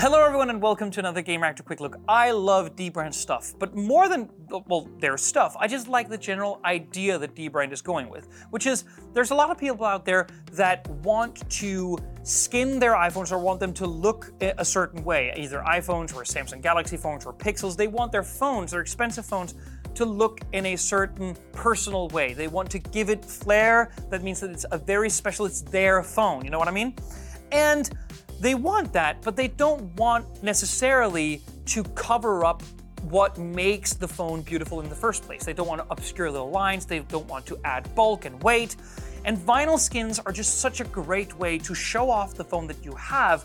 Hello, everyone, and welcome to another Gamereactor Quick Look. I love Dbrand stuff, but more than, well, their stuff, I just like the general idea that Dbrand is going with, which is there's a lot of people out there that want to skin their iPhones or want them to look a certain way, either iPhones or Samsung Galaxy phones or Pixels. They want their phones, their expensive phones, to look in a certain personal way. They want to give it flair. That means that it's a very special, it's their phone. You know what I mean? And they want that, but they don't want necessarily to cover up what makes the phone beautiful in the first place. They don't want to obscure little lines, they don't want to add bulk and weight. And vinyl skins are just such a great way to show off the phone that you have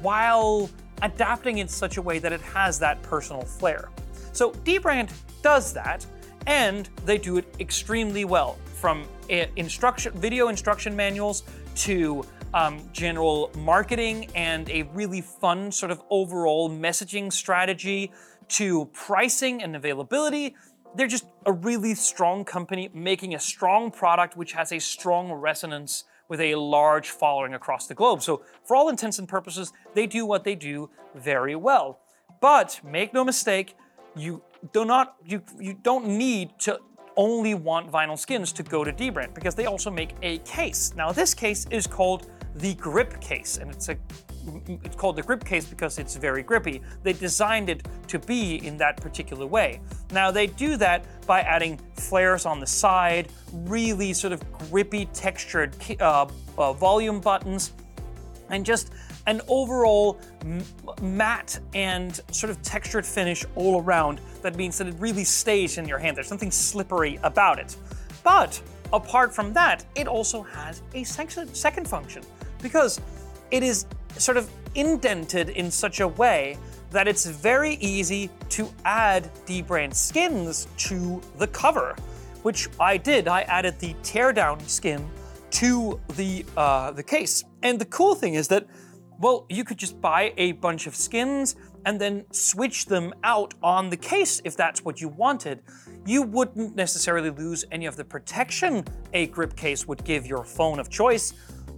while adapting in such a way that it has that personal flair. So Dbrand does that, and they do it extremely well. From instruction, video instruction manuals to um, general marketing and a really fun sort of overall messaging strategy to pricing and availability. They're just a really strong company making a strong product which has a strong resonance with a large following across the globe. So, for all intents and purposes, they do what they do very well. But make no mistake, you do not you you don't need to only want vinyl skins to go to Dbrand because they also make a case. Now this case is called the grip case, and it's a it's called the grip case because it's very grippy. They designed it to be in that particular way. Now they do that by adding flares on the side, really sort of grippy textured uh, uh, volume buttons, and just an overall matte and sort of textured finish all around. That means that it really stays in your hand. There's something slippery about it. But apart from that, it also has a second function because it is sort of indented in such a way that it's very easy to add Dbrand skins to the cover, which I did. I added the teardown skin to the uh, the case, and the cool thing is that, well, you could just buy a bunch of skins and then switch them out on the case if that's what you wanted. You wouldn't necessarily lose any of the protection a grip case would give your phone of choice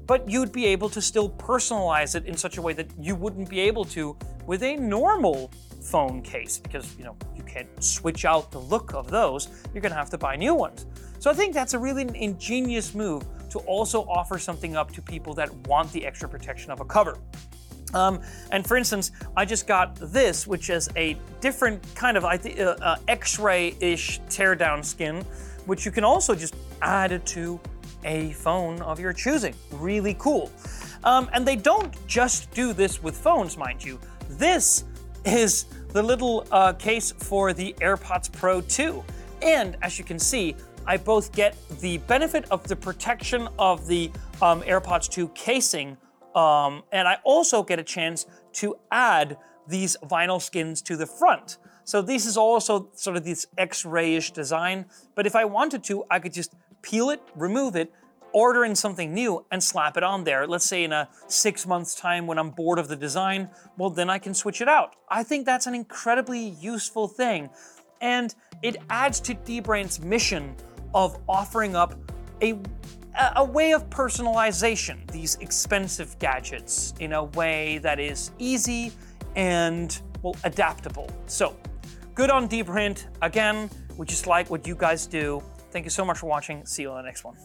but you'd be able to still personalize it in such a way that you wouldn't be able to with a normal phone case because you know you can't switch out the look of those. You're going to have to buy new ones. So i think that's a really ingenious move to also offer something up to people that want the extra protection of a cover. Um, and for instance, I just got this, which is a different kind of I think uh, uh, X-ray-ish teardown skin, which you can also just add it to a phone of your choosing. Really cool. Um, and they don't just do this with phones, mind you. This is the little uh, case for the AirPods Pro 2. And as you can see, I both get the benefit of the protection of the um, AirPods 2 casing, um, and I also get a chance to add these vinyl skins to the front. So this is also sort of this X-ray-ish design, but if I wanted to, I could just peel it, remove it, order in something new and slap it on there. Let's say in a six months time when I'm bored of the design, well, then I can switch it out. I think that's an incredibly useful thing. And it adds to Dbrand's mission of offering up a, a way of personalization, these expensive gadgets, in a way that is easy and, well, adaptable. So, good on Dbrand. Again, we just like what you guys do. Thank you so much for watching. See you on the next one.